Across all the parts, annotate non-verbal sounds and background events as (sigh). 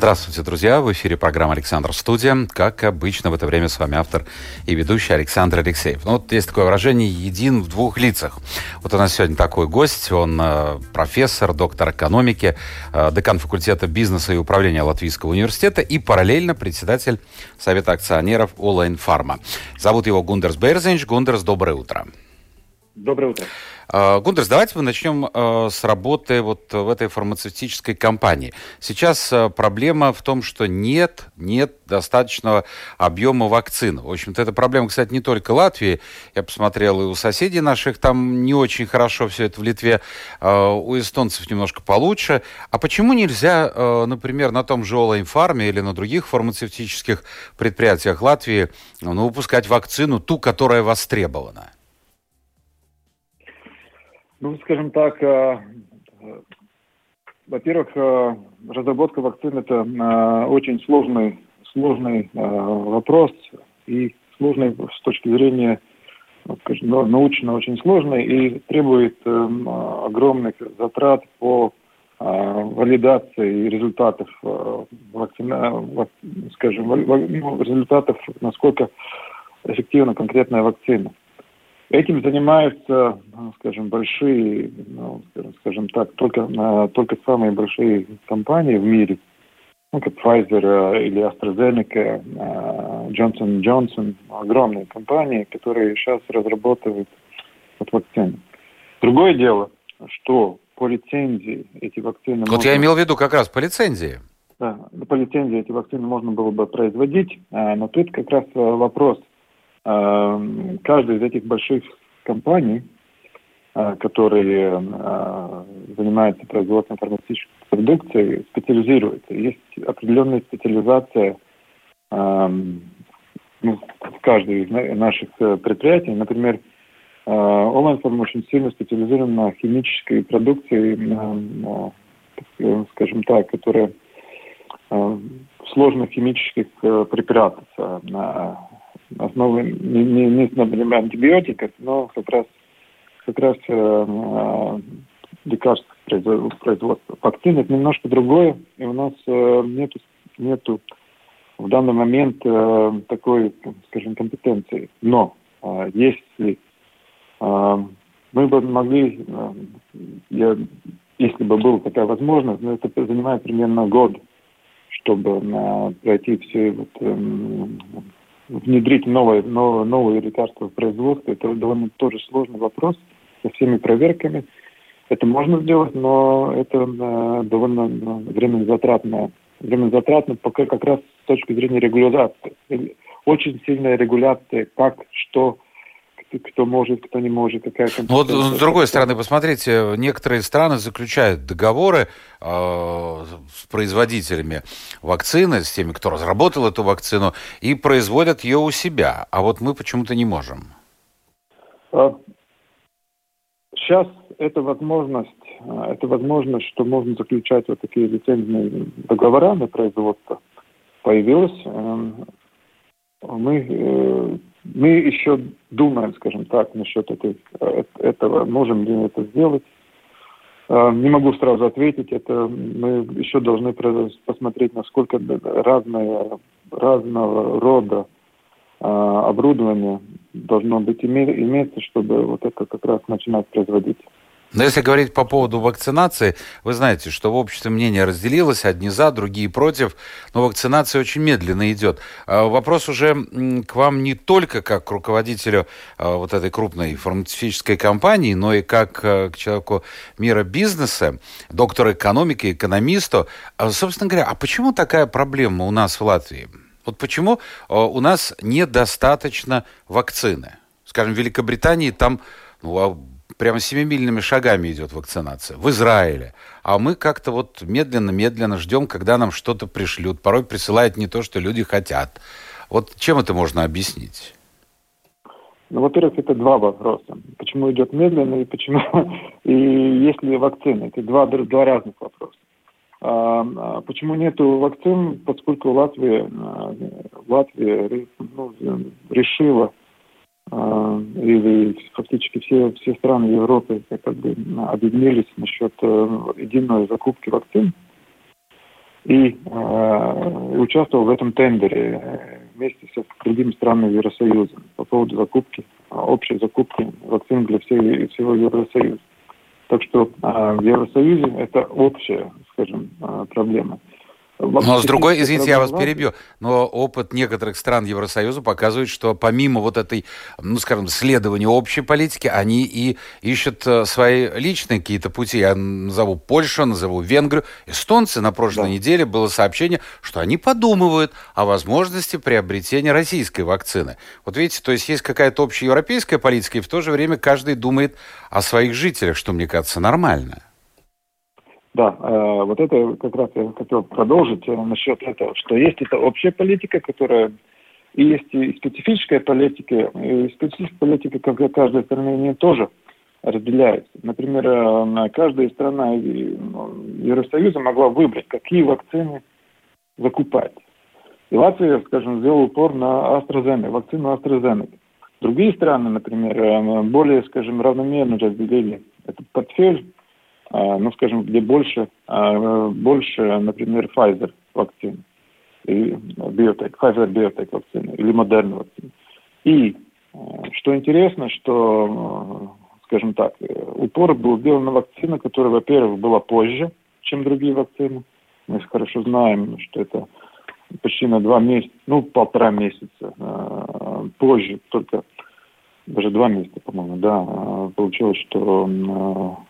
Здравствуйте, друзья! В эфире программа «Александр Студия». Как обычно, в это время с вами автор и ведущий Александр Алексеев. Ну, вот есть такое выражение «един в двух лицах». Вот у нас сегодня такой гость. Он э, профессор, доктор экономики, э, декан факультета бизнеса и управления Латвийского университета и параллельно председатель Совета акционеров Олайн Фарма. Зовут его Гундерс Берзинч. Гундерс, доброе утро. Доброе утро. А, Гундерс, давайте мы начнем а, с работы вот в этой фармацевтической компании. Сейчас а, проблема в том, что нет, нет достаточного объема вакцин. В общем-то, эта проблема, кстати, не только Латвии. Я посмотрел и у соседей наших там не очень хорошо все это в Литве. У эстонцев немножко получше. А почему нельзя, например, на том же Олайнфарме или на других фармацевтических предприятиях Латвии ну, выпускать вакцину, ту, которая востребована? Ну, скажем так, э, во-первых, э, разработка вакцин это э, очень сложный, сложный вопрос и сложный с точки зрения скажем, научно очень сложный и требует огромных затрат по валидации результатов вакцина, скажем, ну, результатов, насколько эффективна конкретная вакцина. Этим занимаются, ну, скажем, большие, ну, скажем так, только, только самые большие компании в мире, ну, как Pfizer э, или AstraZeneca, э, Johnson Johnson, огромные компании, которые сейчас разрабатывают вот вакцины. Другое дело, что по лицензии эти вакцины... Вот можно... я имел в виду как раз по лицензии. Да, по лицензии эти вакцины можно было бы производить, но тут как раз вопрос – каждая из этих больших компаний, э, которые э, занимаются производством фармацевтической продукции, специализируется. Есть определенная специализация эм, ну, в каждой из наших э, предприятий. Например, Оланформ очень сильно специализирован на химической продукции, скажем так, которая сложных химических препаратах, основы не, не, не например, антибиотиков, но как раз как раз э, э, лекарств производства. Вакцин это немножко другое, и у нас э, нету, нету в данный момент э, такой, скажем, компетенции. Но э, если э, мы бы могли, э, я, если бы была такая возможность, но это занимает примерно год, чтобы э, пройти все вот, э, внедрить новое, новое, новое лекарство в производство, это довольно тоже сложный вопрос со всеми проверками. Это можно сделать, но это э, довольно э, временно затратно. Временно затратно пока как раз с точки зрения регуляции. Очень сильная регуляция, как, что, кто может, кто не может, какая компетенция. Ну, вот с другой стороны, посмотрите, некоторые страны заключают договоры э, с производителями вакцины, с теми, кто разработал эту вакцину, и производят ее у себя. А вот мы почему-то не можем. Сейчас это возможность, а, это возможность, что можно заключать вот такие лицензионные договора на производство появилась. Эм, мы э, мы еще думаем, скажем так, насчет этой, э, этого, можем ли это сделать. Э, не могу сразу ответить, это мы еще должны посмотреть, насколько разное, разного рода э, оборудование должно быть иметься, чтобы вот это как раз начинать производить. Но если говорить по поводу вакцинации, вы знаете, что в обществе мнение разделилось, одни за, другие против, но вакцинация очень медленно идет. А вопрос уже к вам не только как к руководителю а, вот этой крупной фармацевтической компании, но и как а, к человеку мира бизнеса, доктору экономики, экономисту. Собственно говоря, а почему такая проблема у нас в Латвии? Вот почему у нас недостаточно вакцины? Скажем, в Великобритании там ну, прямо семимильными шагами идет вакцинация. В Израиле. А мы как-то вот медленно-медленно ждем, когда нам что-то пришлют. Порой присылают не то, что люди хотят. Вот чем это можно объяснить? Ну, во-первых, это два вопроса. Почему идет медленно и почему (laughs) и есть ли вакцины? Это два, два разных вопроса. А, а почему нету вакцин? Поскольку Латвия, а, Латвия ну, решила а, или фактически все, все страны Европы как бы объединились насчет э, единой закупки вакцин и э, участвовал в этом тендере э, вместе с другими странами Евросоюза по поводу закупки, общей закупки вакцин для всей, всего Евросоюза. Так что э, в Евросоюзе это общая, скажем, э, проблема. Но с другой, извините, я вас перебью, но опыт некоторых стран Евросоюза показывает, что помимо вот этой, ну, скажем, следования общей политики, они и ищут э, свои личные какие-то пути. Я назову Польшу, назову Венгрию. Эстонцы на прошлой да. неделе было сообщение, что они подумывают о возможности приобретения российской вакцины. Вот видите, то есть есть какая-то общая европейская политика, и в то же время каждый думает о своих жителях, что, мне кажется, нормально. Да, э, вот это как раз я хотел продолжить э, насчет этого, что есть эта общая политика, которая и есть и специфическая политика, и специфическая политика, как каждой стране, тоже разделяется. Например, э, каждая страна ну, Евросоюза могла выбрать, какие вакцины закупать. И Латвия, скажем, сделала упор на AstraZeneca, вакцину AstraZeneca. Другие страны, например, более, скажем, равномерно разделили этот портфель ну, скажем, где больше, а, больше, например, Pfizer вакцин, или Biotech, Pfizer Biotech вакцины, или Moderna вакцины. И а, что интересно, что, скажем так, упор был сделан на вакцину, которая, во-первых, была позже, чем другие вакцины. Мы хорошо знаем, что это почти на два месяца, ну, полтора месяца позже, только даже два месяца, по-моему, да, получилось, что а,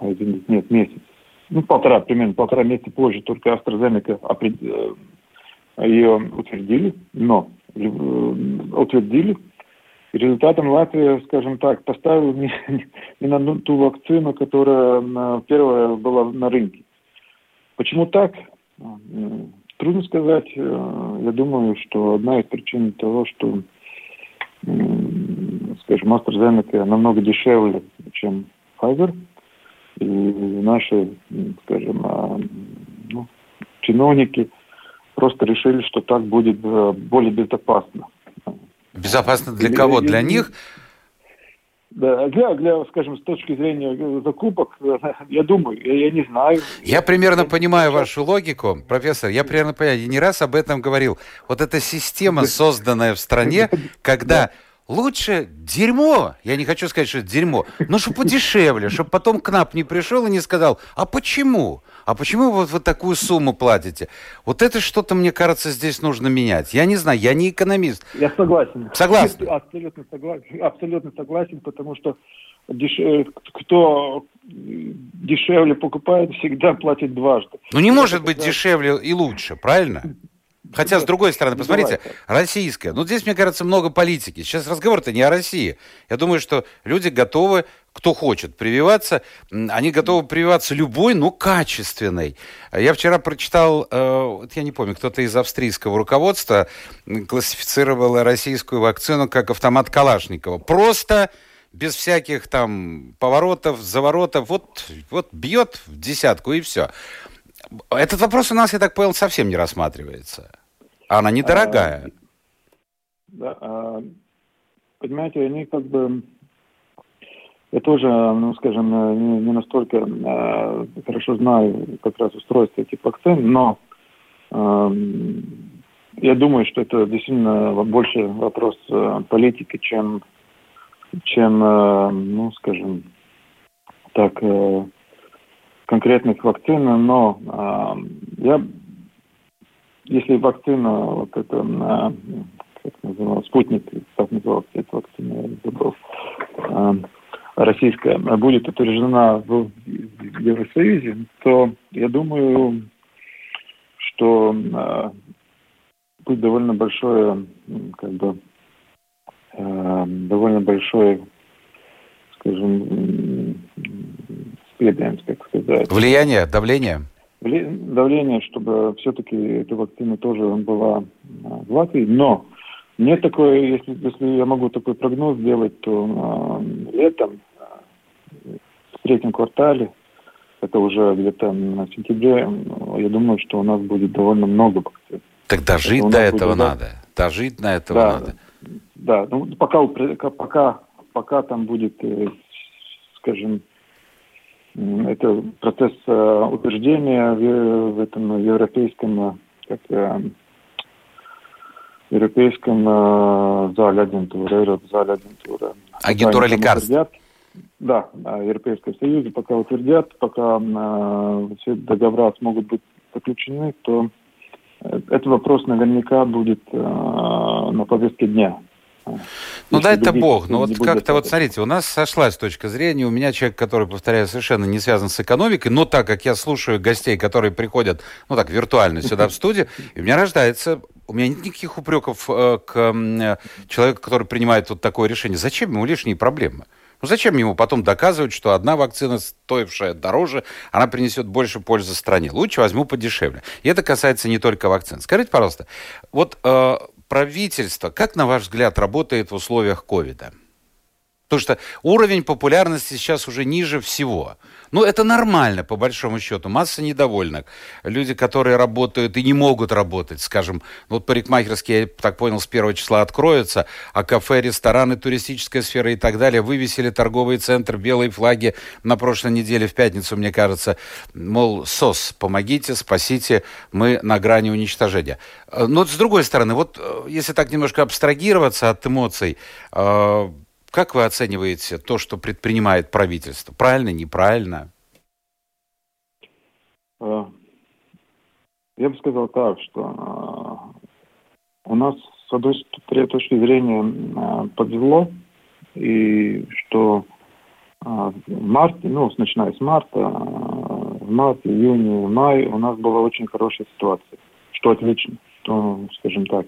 извините, нет, месяц, ну, полтора, примерно полтора месяца позже только AstraZeneca э, ее утвердили, но э, утвердили. Результатом Латвия, скажем так, поставила не, не на ту вакцину, которая первая была на рынке. Почему так? Трудно сказать. Э, я думаю, что одна из причин того, что, скажем, AstraZeneca намного дешевле, чем Pfizer – и наши, скажем, а, ну, чиновники просто решили, что так будет э, более безопасно. Безопасно для кого? Для них? Да, для, для, скажем, с точки зрения закупок, я думаю, я, я не знаю. Я примерно я понимаю вашу логику, профессор, я примерно понимаю, я не раз об этом говорил. Вот эта система, созданная в стране, когда Лучше дерьмо, я не хочу сказать, что это дерьмо, но чтобы подешевле, чтобы потом КНАП не пришел и не сказал, а почему? А почему вот вы такую сумму платите? Вот это что-то, мне кажется, здесь нужно менять. Я не знаю, я не экономист. Я согласен. Согласен? Абсолютно согласен, абсолютно согласен потому что деш... Э, кто дешевле покупает, всегда платит дважды. Ну не может быть дешевле и лучше, правильно? Хотя, с другой стороны, посмотрите, российская. Ну, здесь, мне кажется, много политики. Сейчас разговор-то не о России. Я думаю, что люди готовы, кто хочет прививаться, они готовы прививаться любой, но качественной. Я вчера прочитал, э, я не помню, кто-то из австрийского руководства классифицировал российскую вакцину как автомат Калашникова. Просто без всяких там поворотов, заворотов. Вот, вот бьет в десятку и все. Этот вопрос у нас, я так понял, совсем не рассматривается. Она недорогая. А, да, а, понимаете, они как бы... Я тоже, ну, скажем, не, не настолько а, хорошо знаю как раз устройство этих вакцин, но а, я думаю, что это действительно больше вопрос а, политики, чем, чем а, ну, скажем, так, а, конкретных вакцин, но э, я, если вакцина, вот это, э, как называлось, спутник, как называлась эта вакцина, я забыл, э, российская, будет утверждена в Евросоюзе, то я думаю, что э, будет довольно большое, как бы, э, довольно большое, скажем, следуем, так сказать. Влияние, давление? Давление, чтобы все-таки эта вакцина тоже была а, в Латвии, но Нет такой, если, если я могу такой прогноз сделать, то э, летом, э, в третьем квартале, это уже где-то на сентябре, я думаю, что у нас будет довольно много вакцин. Так дожить это до этого будет, надо. Дожить до этого да, надо. Да, ну пока, пока, пока там будет, э, скажем, это процесс э, утверждения в, в этом европейском, как, европейском зале агентуры, Европзале агентуры. Агентура лекарств. Утвердят, да, Европейском Союзе пока утвердят, пока э, все договора смогут быть заключены, то этот вопрос наверняка будет э, на повестке дня. Ну дай это бог. Ну вот как-то вот смотрите, у нас сошлась точка зрения. У меня человек, который, повторяю, совершенно не связан с экономикой, но так как я слушаю гостей, которые приходят, ну так, виртуально сюда в студию, и у меня рождается у меня нет никаких упреков э, к э, человеку, который принимает вот такое решение. Зачем ему лишние проблемы? Ну зачем ему потом доказывать, что одна вакцина, стоившая дороже, она принесет больше пользы стране? Лучше возьму подешевле. И это касается не только вакцин. Скажите, пожалуйста, вот э, правительство, как, на ваш взгляд, работает в условиях ковида? Потому что уровень популярности сейчас уже ниже всего. Ну, это нормально, по большому счету. Масса недовольных. Люди, которые работают и не могут работать, скажем, ну, вот парикмахерские, я так понял, с первого числа откроются, а кафе, рестораны, туристическая сфера и так далее вывесили торговый центр, белые флаги на прошлой неделе в пятницу, мне кажется, мол, СОС, помогите, спасите, мы на грани уничтожения. Но с другой стороны, вот э, если так немножко абстрагироваться от эмоций, э, как вы оцениваете то, что предпринимает правительство? Правильно, неправильно? Э, я бы сказал так, что э, у нас с одной точки зрения э, подвело, и что в марте, ну, начиная с марта, в марте, июне, мае у нас была очень хорошая ситуация, что отлично, что, скажем так,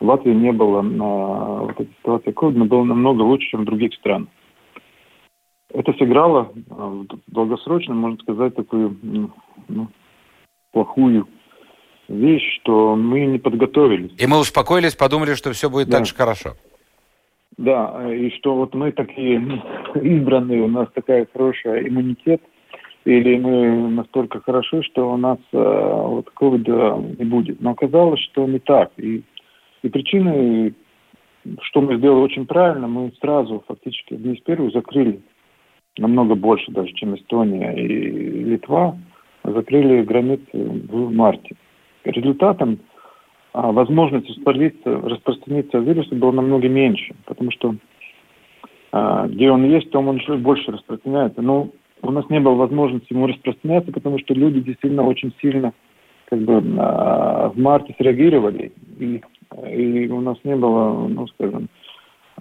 в Латвии не было на вот этой ситуации ковида, было намного лучше, чем в других странах. Это сыграло в долгосрочном, можно сказать, такую ну, плохую вещь, что мы не подготовились. И мы успокоились, подумали, что все будет да. так же хорошо. Да, и что вот мы такие (laughs) избранные, у нас такая хорошая иммунитет, или мы настолько хороши, что у нас э, вот ковида не будет. Но оказалось, что не так. И и причины, что мы сделали очень правильно, мы сразу фактически весь первую закрыли намного больше даже, чем Эстония и Литва, закрыли границы в марте. Результатом а, возможности распространиться, распространиться вируса было намного меньше, потому что а, где он есть, там он еще больше распространяется. Но у нас не было возможности ему распространяться, потому что люди действительно очень сильно как бы а, в марте среагировали, и и у нас не было, ну, скажем,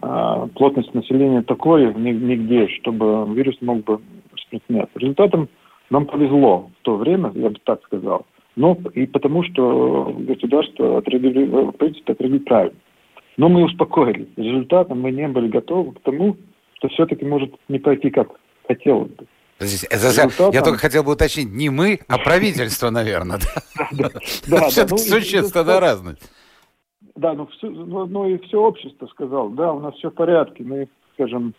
а, плотность населения такой нигде, чтобы вирус мог бы распространяться. Результатом нам повезло в то время, я бы так сказал. Но и потому, что государство отреагировало, принципе, отреагировало правильно. Но мы успокоились. Результатом мы не были готовы к тому, что все-таки может не пойти, как хотелось бы. Подождите, это, я только хотел бы уточнить, не мы, а правительство, наверное. Да, Все-таки существенно разное. Да, ну, все, ну, ну и все общество сказал, да, у нас все в порядке, мы, скажем,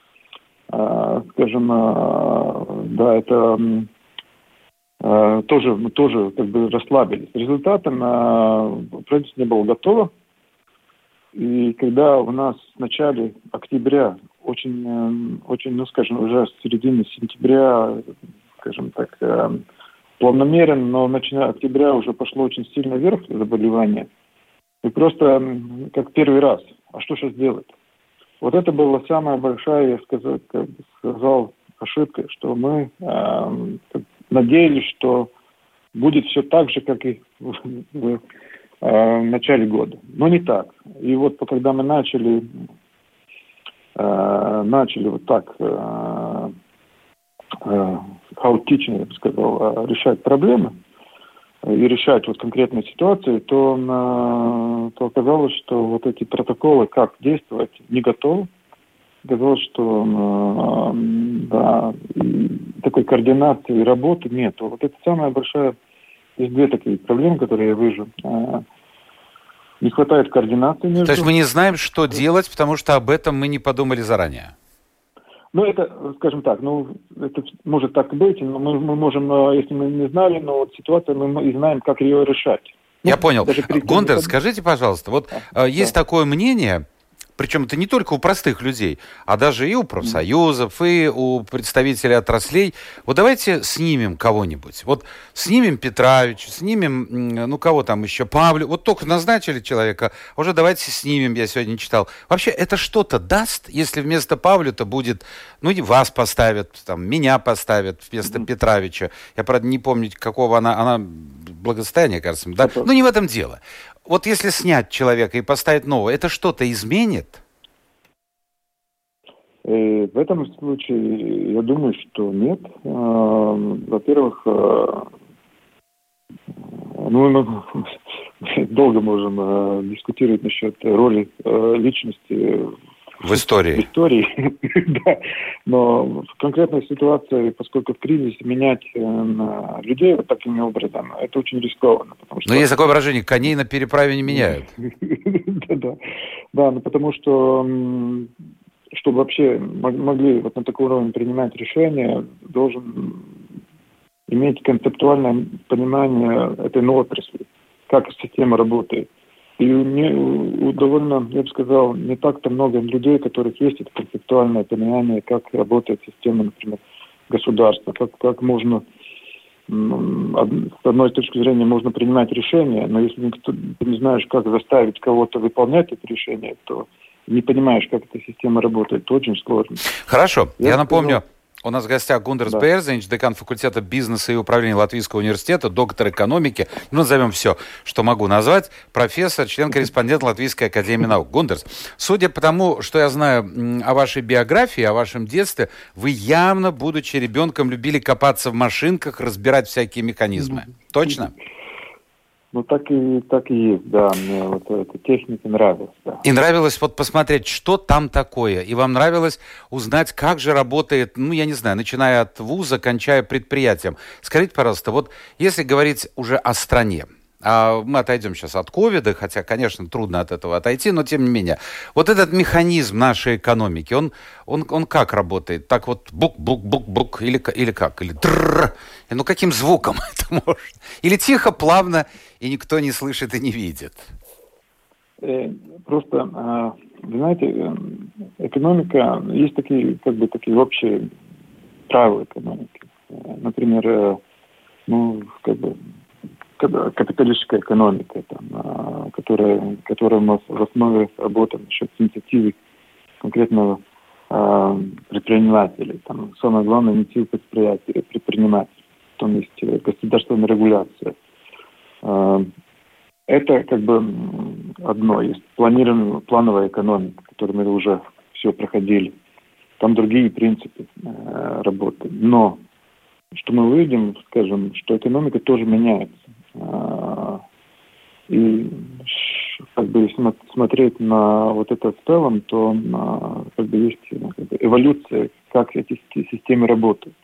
э, скажем, э, да, это э, тоже, мы тоже как бы расслабились. Результатом э, правительство не было готово, и когда у нас в начале октября, очень, э, очень, ну, скажем, уже с середины сентября, скажем так, э, планомерно, но начиная октября уже пошло очень сильно вверх заболевание – и просто как первый раз. А что сейчас делать? Вот это была самая большая, я сказал, как сказал ошибка, что мы э, надеялись, что будет все так же, как и в, в, э, в начале года. Но не так. И вот когда мы начали, э, начали вот так э, э, хаотично, я бы сказал, э, решать проблемы, и решать вот конкретные ситуации, то, на, то оказалось, что вот эти протоколы, как действовать, не готовы. Оказалось, что да, такой координации работы нет. Вот это самая большая, есть две такие проблемы, которые я вижу. А, Не хватает координации между... То есть мы не знаем, что делать, потому что об этом мы не подумали заранее. Ну, это, скажем так, ну, это может так быть, но мы, мы можем, э, если мы не знали, но вот ситуация, мы и знаем, как ее решать. Я понял. Гондер, скажите, пожалуйста, вот а, есть да. такое мнение, причем это не только у простых людей, а даже и у профсоюзов, и у представителей отраслей. Вот давайте снимем кого-нибудь. Вот снимем Петровича, снимем, ну кого там еще, Павлю. Вот только назначили человека, уже давайте снимем, я сегодня читал. Вообще это что-то даст, если вместо Павлю-то будет, ну и вас поставят, там, меня поставят вместо Петровича. Я, правда, не помню, какого она, она благосостояние, кажется. Да? Но не в этом дело вот если снять человека и поставить нового, это что-то изменит? Э, в этом случае я думаю, что нет. Э, во-первых, э, ну, мы (laughs) долго можем дискутировать насчет роли личности в истории. В истории, (laughs) да. Но в конкретной ситуации, поскольку в кризисе менять э, людей вот таким образом, это очень рискованно. Потому что... Но есть такое выражение, коней на переправе не меняют. (laughs) Да, да, ну потому что чтобы вообще могли вот на таком уровне принимать решения, должен иметь концептуальное понимание этой новой отрасли, как система работает. И не, довольно, я бы сказал, не так-то много людей, у которых есть это концептуальное понимание, как работает система, например, государства, как, как можно с одной точки зрения можно принимать решения, но если никто, ты не знаешь, как заставить кого-то выполнять это решение, то не понимаешь, как эта система работает, то очень сложно. Хорошо. Я, я напомню, сказал, у нас в гостях Гундерс да. Берзенич, декан факультета бизнеса и управления Латвийского университета, доктор экономики, ну, назовем все, что могу назвать, профессор, член-корреспондент Латвийской академии наук. Гундерс, судя по тому, что я знаю о вашей биографии, о вашем детстве, вы явно, будучи ребенком, любили копаться в машинках, разбирать всякие механизмы. Точно? Ну, так и, так и есть, да. Мне вот эта техника нравилась, да. И нравилось вот посмотреть, что там такое. И вам нравилось узнать, как же работает, ну, я не знаю, начиная от вуза, кончая предприятием. Скажите, пожалуйста, вот если говорить уже о стране, мы отойдем сейчас от ковида, хотя, конечно, трудно от этого отойти, но тем не менее. Вот этот механизм нашей экономики, он, он, он как работает? Так вот бук-бук-бук-бук или, или как? Или трррр? Ну, каким звуком (laughs) это можно? Или тихо, плавно, и никто не слышит и не видит? Э, просто, а, знаете, э, экономика, есть такие, как бы, такие общие правила экономики. Э, например, ну, как бы, капиталистическая экономика, там, а, которая, которая у нас в основе работы насчет инициативы конкретного э, предпринимателя. Там, самое главное инициатива предприятия, предпринимателя. Потом есть э, государственная регуляция. Э, это как бы одно. Есть планированная, плановая экономика, которую мы уже все проходили. Там другие принципы э, работы. Но что мы увидим, скажем, что экономика тоже меняется. А, и как бы смотреть на вот это в целом, то как бы есть как бы, эволюция, как эти системы работают.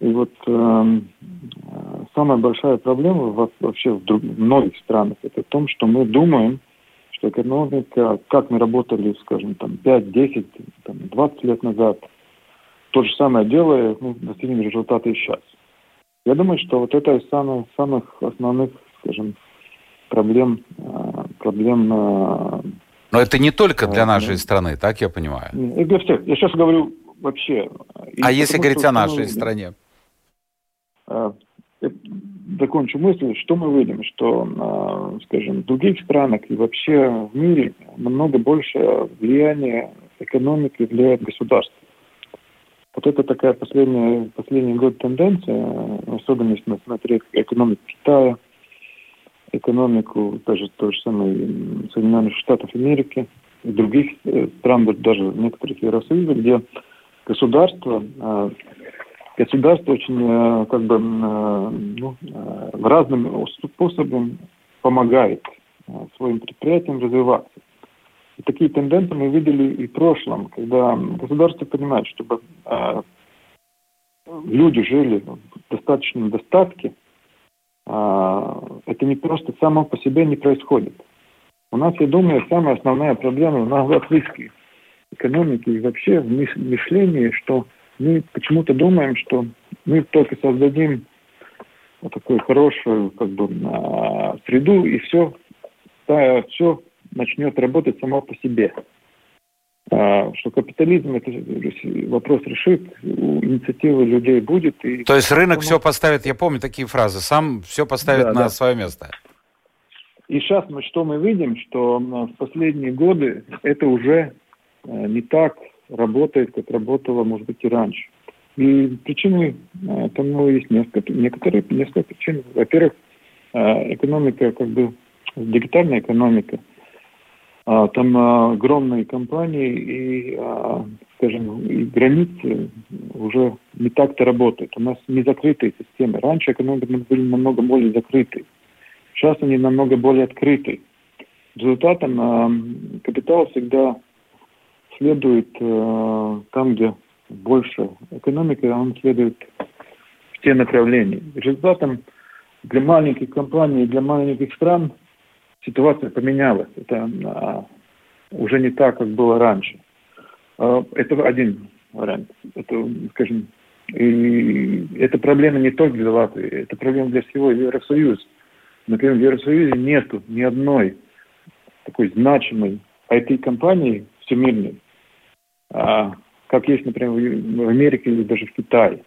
И вот э, самая большая проблема вообще в, друг, в многих странах это в том, что мы думаем, что экономика, как мы работали, скажем, там 5, 10, там, 20 лет назад, то же самое делая, мы достигнем результата и сейчас. Я думаю, что вот это из самых, самых основных, скажем, проблем, э, проблем. Э, Но это не только для э, нашей страны, так я понимаю? И для всех. Я сейчас говорю вообще. А если говорить о нашей стране? Закончу мысль, что мы видим, что, скажем, в других странах и вообще в мире намного больше влияния экономики влияет государство. Вот это такая последняя, последний год тенденция, особенно если смотреть экономику Китая, экономику даже то же самое Соединенных Штатов Америки и других э, стран, даже некоторых Евросоюза, где государство, э, государство очень э, как бы ну, разным способом помогает своим предприятиям развиваться. Такие тенденции мы видели и в прошлом, когда государство понимает, чтобы э, люди жили в достаточном достатке, э, это не просто само по себе не происходит. У нас, я думаю, самая основная проблема на латвийской экономике и вообще в мышлении, что мы почему-то думаем, что мы только создадим вот такую хорошую как бы, среду, и все, да, все начнет работать само по себе. А, что капитализм это вопрос решит, инициатива людей будет. И То есть рынок все поставит, я помню такие фразы, сам все поставит да, на да. свое место. И сейчас мы что мы видим, что в последние годы это уже э, не так работает, как работало, может быть, и раньше. И причины э, тому есть несколько, некоторые несколько причин. Во-первых, э, экономика, как бы дигитальная экономика – там а, огромные компании и, а, скажем, и границы уже не так-то работают. У нас не закрытые системы. Раньше экономики были намного более закрыты. Сейчас они намного более открыты. Результатом капитал всегда следует там, где больше экономики, он следует в те направления. Результатом для маленьких компаний, для маленьких стран – ситуация поменялась. Это а, уже не так, как было раньше. А, это один вариант. Это, скажем, и это проблема не только для Латвии, это проблема для всего Евросоюза. Например, в Евросоюзе нет ни одной такой значимой IT-компании всемирной, а, как есть, например, в Америке или даже в Китае.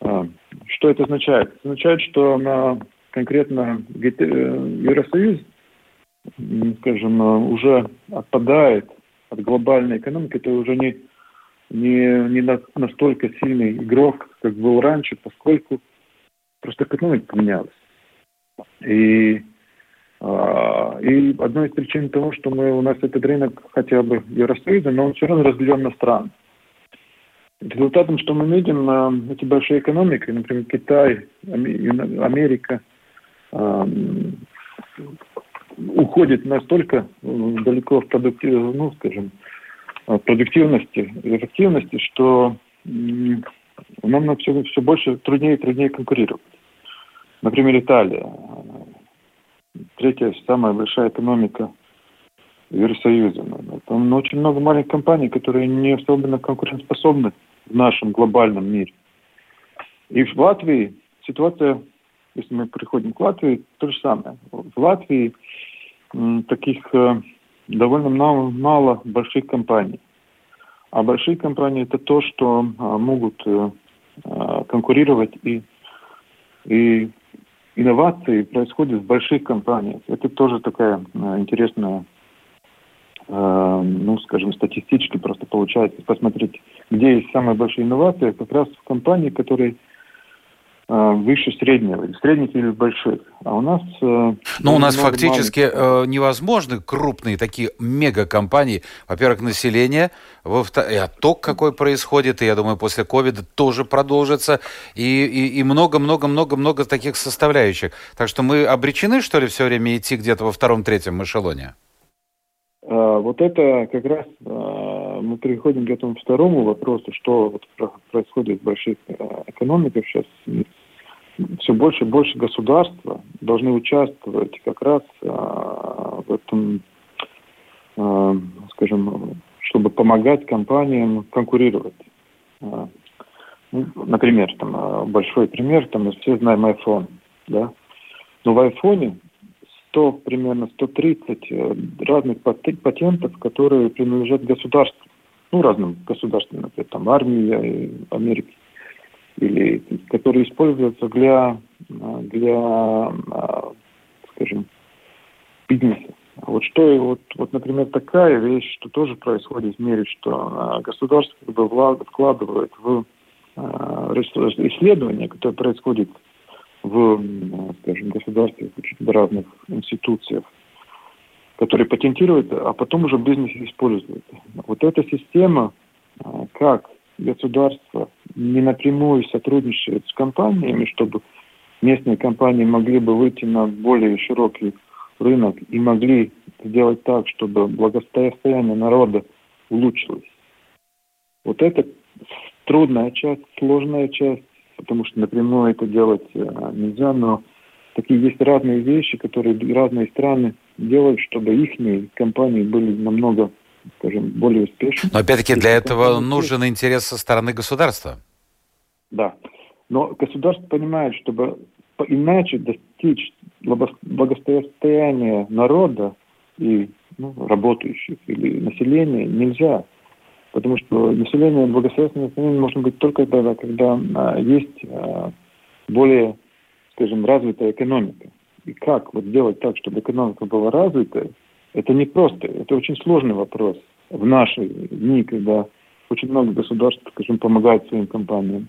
А, что это означает? Это означает, что на конкретно э, Евросоюз, скажем, э, уже отпадает от глобальной экономики, это уже не, не, не настолько сильный игрок, как был раньше, поскольку просто экономика поменялась. И, а, и одной из причин того, что мы, у нас этот рынок хотя бы Евросоюза, но он все равно разделен на страны. Результатом, что мы видим, э, эти большие экономики, например, Китай, Америка – уходит настолько далеко в продуктив, ну, скажем, продуктивности, эффективности, что нам все, все больше труднее и труднее конкурировать. Например, Италия. Третья самая большая экономика Евросоюза. Там очень много маленьких компаний, которые не особенно конкурентоспособны в нашем глобальном мире. И в Латвии ситуация если мы приходим к Латвии, то же самое. В Латвии таких э, довольно мало, мало больших компаний. А большие компании это то, что а, могут э, а, конкурировать и, и инновации происходят в больших компаниях. Это тоже такая а, интересная, ну, скажем, статистически просто получается посмотреть, где есть самые большие инновации, как раз в компании, которые Э, выше среднего, средних или больших. А у нас... Э, ну, у нас фактически маленьких. Э, невозможны крупные такие мегакомпании. Во-первых, население, во-вторых, и отток какой происходит, и я думаю, после ковида тоже продолжится, и много-много-много-много таких составляющих. Так что мы обречены, что ли, все время идти где-то во втором-третьем эшелоне? Вот это как раз мы переходим к этому второму вопросу, что вот происходит в больших экономиках сейчас все больше и больше государства должны участвовать как раз а, в этом, а, скажем, чтобы помогать компаниям конкурировать. А, ну, например, там а, большой пример, там мы все знаем iPhone, да. Но в iPhone 100, примерно 130 э, разных патентов, которые принадлежат государству, ну, разным государствам, например, там армии Америки или которые используются для, для скажем, бизнеса. Вот что, вот, вот, например, такая вещь, что тоже происходит в мире, что а, государство как бы вкладывает в а, исследования, которые происходят в, скажем, государстве, в разных институциях, которые патентируют, а потом уже бизнес использует. Вот эта система, а, как государство не напрямую сотрудничает с компаниями, чтобы местные компании могли бы выйти на более широкий рынок и могли сделать так, чтобы благосостояние народа улучшилось. Вот это трудная часть, сложная часть, потому что напрямую это делать э, нельзя, но такие есть разные вещи, которые разные страны делать, чтобы их компании были намного, скажем, более успешны. Но опять-таки для этого нужен интерес со стороны государства. Да. Но государство понимает, чтобы иначе достичь благосостояния народа и ну, работающих или населения нельзя. Потому что население, благосостояние населения может быть только тогда, когда а, есть а, более, скажем, развитая экономика. И как вот сделать так, чтобы экономика была развитая, это не просто, это очень сложный вопрос в наши дни, когда очень много государств, скажем, помогает своим компаниям.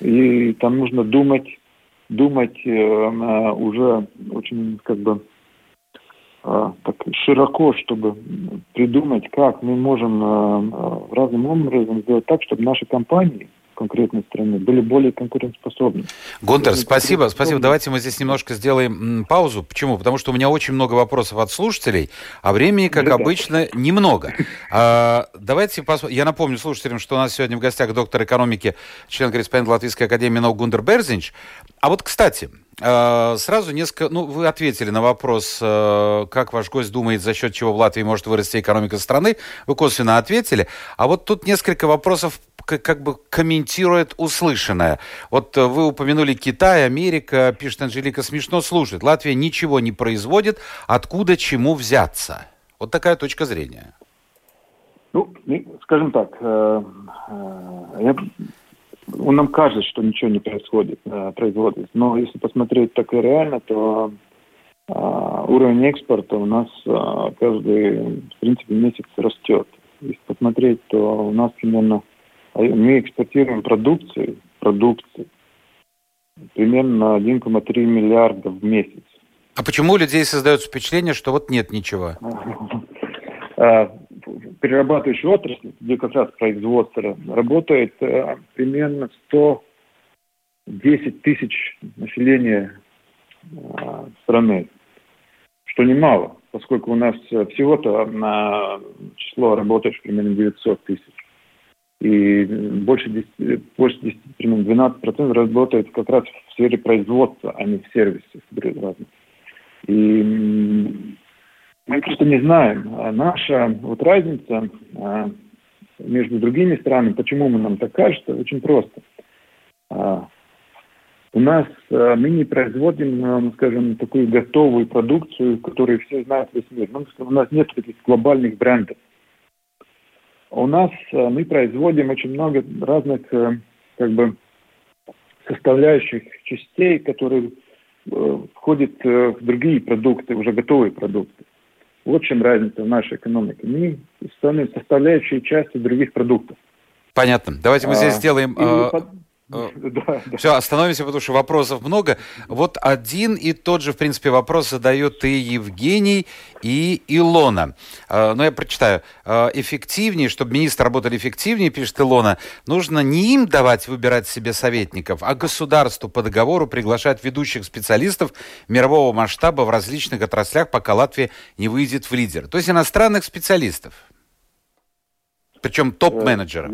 И там нужно думать, думать э, уже очень как бы э, так широко, чтобы придумать, как мы можем э, разным образом сделать так, чтобы наши компании – конкретной страны, были более конкурентоспособны. Гунтер, спасибо, спасибо. Давайте мы здесь немножко сделаем паузу. Почему? Потому что у меня очень много вопросов от слушателей, а времени, как да, обычно, немного. (laughs) А, давайте посмотрим. Я напомню слушателям, что у нас сегодня в гостях доктор экономики, член-корреспондент Латвийской академии наук Гундер Берзинч. А вот, кстати, а, Сразу несколько, ну, вы ответили на вопрос, э, как ваш гость думает, за счет чего в Латвии может вырасти экономика страны. Вы косвенно ответили. А вот тут несколько вопросов как бы комментирует услышанное. Вот э, вы упомянули Китай, Америка, пишет Анжелика, смешно слушать. Латвия ничего не производит, откуда чему взяться? Вот такая точка зрения. Ну, скажем так, э, э, я, нам кажется, что ничего не происходит, производит. Но если посмотреть так и реально, то уровень экспорта у нас каждый, в принципе, месяц растет. Если посмотреть, то у нас примерно мы экспортируем продукцию, продукцию примерно 1,3 миллиарда в месяц. А почему у людей создается впечатление, что вот нет ничего? (laughs) А, перерабатывающей отрасли, где как раз производство работает э, примерно 110 тысяч населения э, страны, что немало, поскольку у нас всего-то на число работающих примерно 900 тысяч и больше 10, больше 10, примерно 12% работает как раз в сфере производства, а не в сервисе. И мы просто не знаем. А наша вот разница а, между другими странами, почему мы нам так кажется, очень просто. А, у нас а, мы не производим, а, скажем, такую готовую продукцию, которую все знают весь мир. Ну, у нас нет таких глобальных брендов. У нас э, мы производим очень много разных э, как бы составляющих частей, которые э, входят в другие продукты, уже готовые продукты. Вот чем разница в нашей экономике. Мы становимся составляющей частью других продуктов. Понятно. Давайте мы здесь а, сделаем... Э, (laughs) да, да. Все, остановимся, потому что вопросов много. Вот один и тот же, в принципе, вопрос задает и Евгений, и Илона. Э, но я прочитаю. Э, эффективнее, чтобы министры работали эффективнее, пишет Илона, нужно не им давать выбирать себе советников, а государству по договору приглашать ведущих специалистов мирового масштаба в различных отраслях, пока Латвия не выйдет в лидер. То есть иностранных специалистов. Причем топ-менеджеров.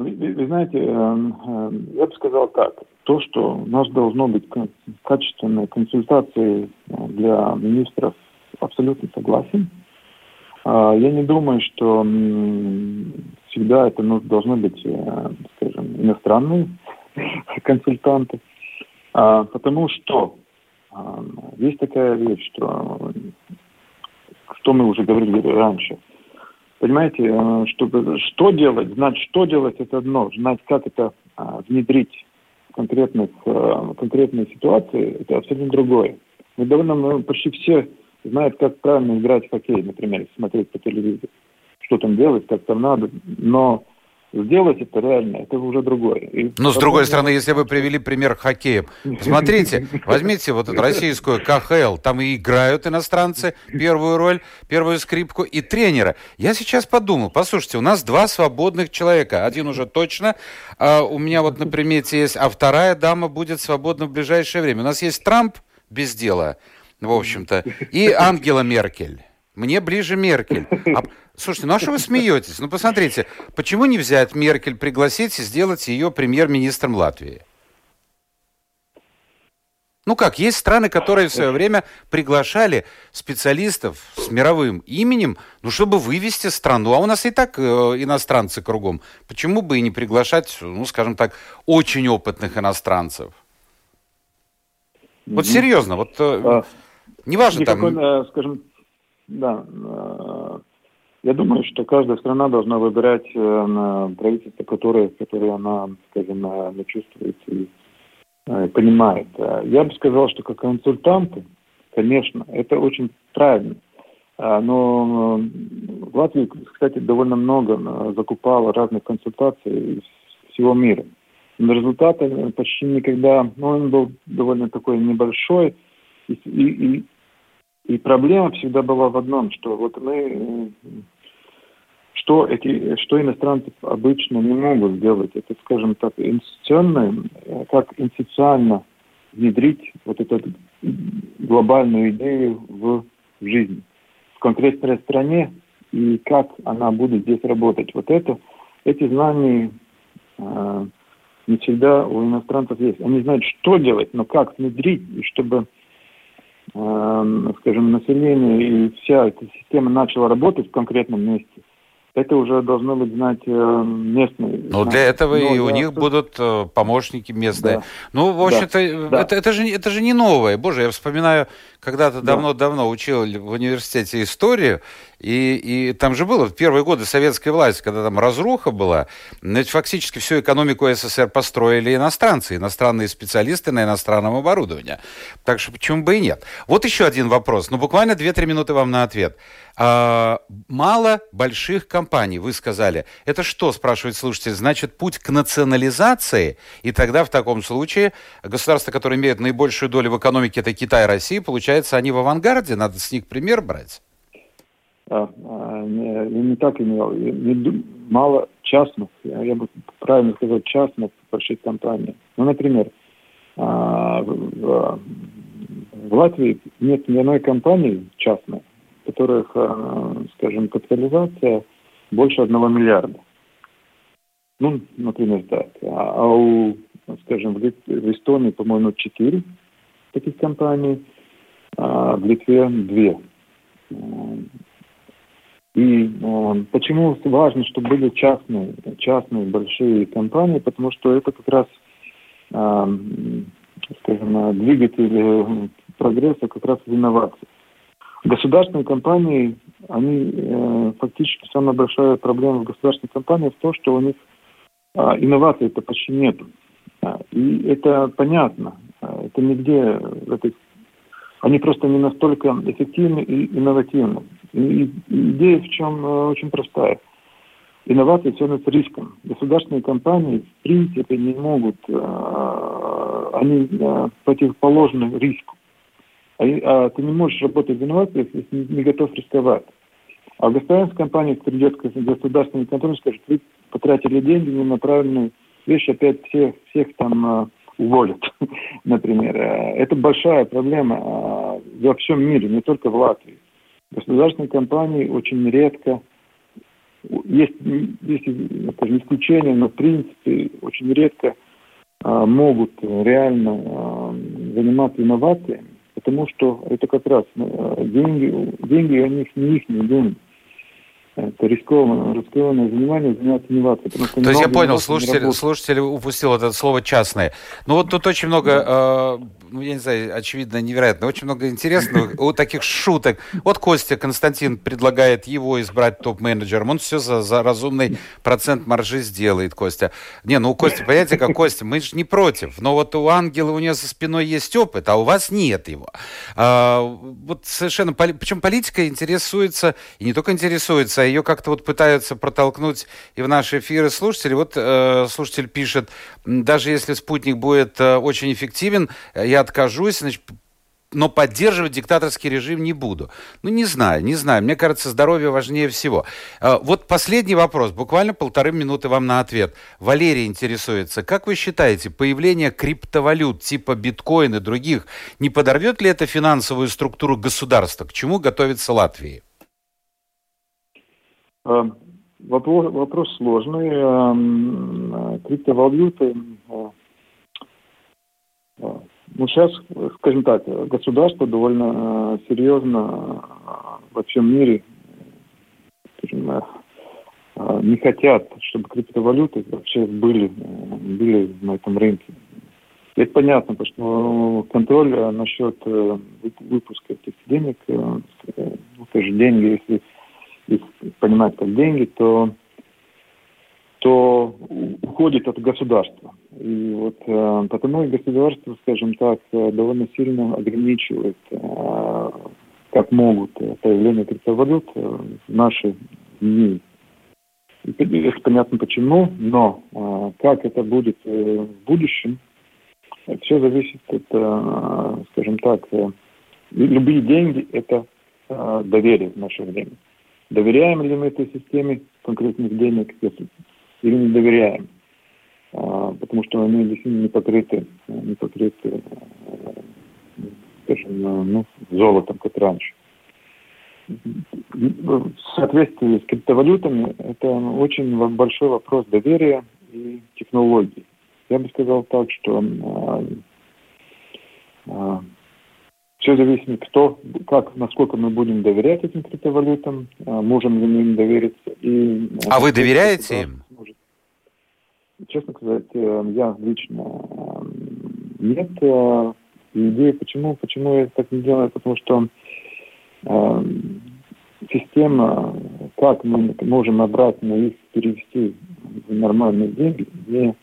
Вы, вы знаете, э, э, я бы сказал так. То, что у нас должно быть качественные консультации э, для министров, абсолютно согласен. А, я не думаю, что всегда это ну, должны быть, скажем, иностранные (laughs) консультанты. А, потому что есть такая вещь, что, что мы уже говорили раньше – Понимаете, э, чтобы что делать, знать, что делать, это одно. Знать, как это а, внедрить в конкретных, в э, конкретной ситуации, это абсолютно другое. Мы довольно, мы почти все знают, как правильно играть в хоккей, например, смотреть по телевизору, что там делать, как там надо, но сделать это реально, это уже другое. И Но с другой стороны, если вы привели пример хоккея, (laughs) смотрите, возьмите вот эту российскую КХЛ, там и играют иностранцы первую роль, первую скрипку и тренера. Я сейчас подумал, послушайте, у нас два свободных человека, один уже точно, а у меня вот на примете есть, а вторая дама будет свободна в ближайшее время. У нас есть Трамп без дела, в общем-то, и Ангела Меркель. Мне ближе Меркель. А, слушайте, ну а что вы смеетесь? Ну посмотрите, почему не взять Меркель, пригласить и сделать ее премьер-министром Латвии? Ну как, есть страны, которые в свое время приглашали специалистов с мировым именем, ну чтобы вывести страну. А у нас и так э, иностранцы кругом. Почему бы и не приглашать, ну скажем так, очень опытных иностранцев? Вот серьезно, вот э, а, неважно никакой, там... Э, скажем, да, э, я думаю, что каждая страна должна выбирать правительство, которое, которое она, скажем, чувствует и понимает. Я бы сказал, что как консультанты, конечно, это очень правильно. Но в кстати, довольно много закупало разных консультаций из всего мира. Но результат почти никогда, ну, он был довольно такой небольшой, и, и, и проблема всегда была в одном, что вот мы, что эти, что иностранцы обычно не могут сделать, это, скажем так, институционно, как институционально внедрить вот эту глобальную идею в, жизнь, в конкретной стране и как она будет здесь работать. Вот это, эти знания э, не всегда у иностранцев есть. Они знают, что делать, но как внедрить, и чтобы, скажем, население и вся эта система начала работать в конкретном месте, это уже должно быть знать э, местные. Ну, для этого Но, и у них тут... будут э, помощники местные. Да. Ну, в общем-то, да. это, это, же, это же не новое. Боже, я вспоминаю, когда-то давно-давно учил в университете историю, и, и там же было в первые годы советской власти, когда там разруха была, ведь фактически всю экономику СССР построили иностранцы, иностранные специалисты на иностранном оборудовании. Так что почему бы и нет? Вот еще один вопрос, ну буквально 2-3 минуты вам на ответ. А, мало больших компаний, вы сказали. Это что, спрашивает слушатель, значит путь к национализации? И тогда в таком случае государства, которые имеют наибольшую долю в экономике, это Китай и Россия, получается, они в авангарде, надо с них пример брать? А, не, не так имел, не, мало частных, я, бы правильно сказал, частных больших компаний. Ну, например, а, в, в Латвии нет ни одной компании частной, которых, а, скажем, капитализация больше одного миллиарда. Ну, например, так. А, а у, скажем, в Эстонии, по-моему, четыре таких компаний, а в Литве две. И э, почему важно, чтобы были частные, частные большие компании, потому что это как раз, э, скажем, двигатель прогресса как раз в инновациях. Государственные компании, они э, фактически самая большая проблема в государственных компаниях в том, что у них э, инноваций-то почти нет. И это понятно. Это нигде в этой... Они просто не настолько эффективны и инновативны. Идея в чем э, очень простая. Инновации с риском. Государственные компании в принципе не могут, э, они э, противоположны риску. А, а ты не можешь работать в инновациях, если не, не готов рисковать. А государственная компания придет к государственной контролю и скажет, вы потратили деньги на направленную вещь, опять всех, всех там уволят, (laughs) например. Это большая проблема во всем мире, не только в Латвии. Государственные компании очень редко, есть, есть это же исключение, но в принципе очень редко а, могут реально а, заниматься инновациями, потому что это как раз а, деньги, деньги у них не их деньги это рискованное, рискованное занимание заниматься инновацией. То есть я понял, слушатель, слушатель упустил это слово «частное». Ну вот тут очень много, э, ну я не знаю, очевидно, невероятно, очень много интересных, у (laughs) таких шуток. Вот Костя Константин предлагает его избрать топ-менеджером, он все за, за разумный процент маржи сделает, Костя. Не, ну у Кости, понимаете, как Костя, мы же не против, но вот у Ангела у нее за спиной есть опыт, а у вас нет его. А, вот совершенно, причем политика интересуется, и не только интересуется, а ее как-то вот пытаются протолкнуть и в наши эфиры слушатели. Вот э, слушатель пишет, даже если спутник будет э, очень эффективен, я откажусь, значит, но поддерживать диктаторский режим не буду. Ну, не знаю, не знаю. Мне кажется, здоровье важнее всего. Э, вот последний вопрос, буквально полторы минуты вам на ответ. Валерий интересуется, как вы считаете, появление криптовалют типа биткоин и других не подорвет ли это финансовую структуру государства? К чему готовится Латвия? Э, вопрос, вопрос сложный. Э, криптовалюты, э, Ну, сейчас, скажем так, государство довольно серьезно во всем мире скажем, не хотят, чтобы криптовалюты вообще были, были на этом рынке. Это понятно, потому что контроль насчет выпуска этих денег, ну, это же деньги, если их понимать как деньги, то то уходит от государства. И вот э, потому и государство, скажем так, э, довольно сильно ограничивает, э, как могут, э, появление криптовалют э, в наши дни. И это понятно почему, но э, как это будет э, в будущем, все зависит от, э, скажем так, э, любые деньги – это э, доверие в наше время. Доверяем ли мы этой системе конкретных денег, или не доверяем. А, потому что они действительно не покрыты, не покрыты скажем, ну, золотом, как раньше. В соответствии с криптовалютами это очень большой вопрос доверия и технологий. Я бы сказал так, что а, а, все зависит, кто, как, насколько мы будем доверять этим криптовалютам, а, можем ли мы им довериться. И, а вы доверяете им? Может. Честно сказать, э, я лично э, нет. Э, идеи, почему, почему я так не делаю, потому что э, система, как мы можем обратно их перевести в нормальные деньги, не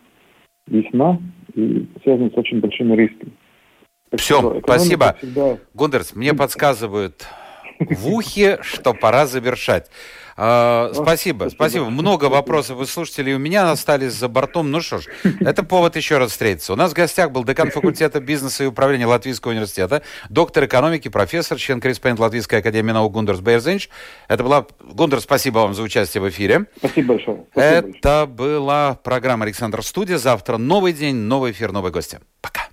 ясна и связана с очень большими рисками. Все, спасибо. Всегда... Гундерс, мне (laughs) подсказывают в ухе, что пора завершать. А, спасибо, спасибо. (laughs) Много вопросов у слушателей у меня остались за бортом. Ну что ж, (laughs) это повод еще раз встретиться. У нас в гостях был декан факультета бизнеса и управления Латвийского университета, доктор экономики, профессор, член-корреспондент Латвийской академии наук Гундерс Бейерзенч. Это была... Гундерс, спасибо вам за участие в эфире. Спасибо большое. Спасибо это большое. была программа «Александр Студия». Завтра новый день, новый эфир, новые гости. Пока.